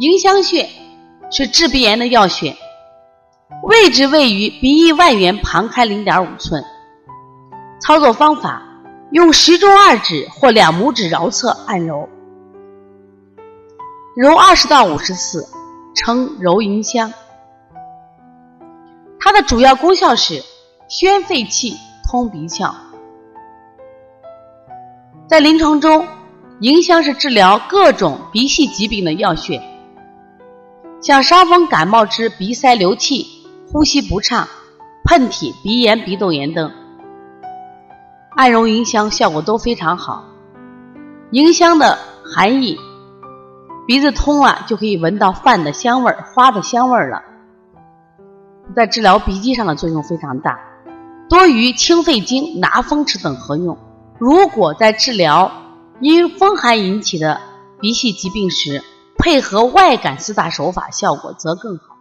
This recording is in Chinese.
迎香穴是治鼻炎的要穴，位置位于鼻翼外缘旁开零点五寸。操作方法：用食中二指或两拇指桡侧按揉，揉二十到五十次，称揉迎香。它的主要功效是宣肺气、通鼻窍。在临床中，迎香是治疗各种鼻系疾病的要穴，像伤风感冒之鼻塞流涕、呼吸不畅、喷嚏、鼻炎、鼻窦炎等。按揉迎香效果都非常好。迎香的含义，鼻子通了就可以闻到饭的香味儿、花的香味儿了，在治疗鼻积上的作用非常大，多于清肺经、拿风池等合用。如果在治疗因风寒引起的鼻系疾病时，配合外感四大手法，效果则更好。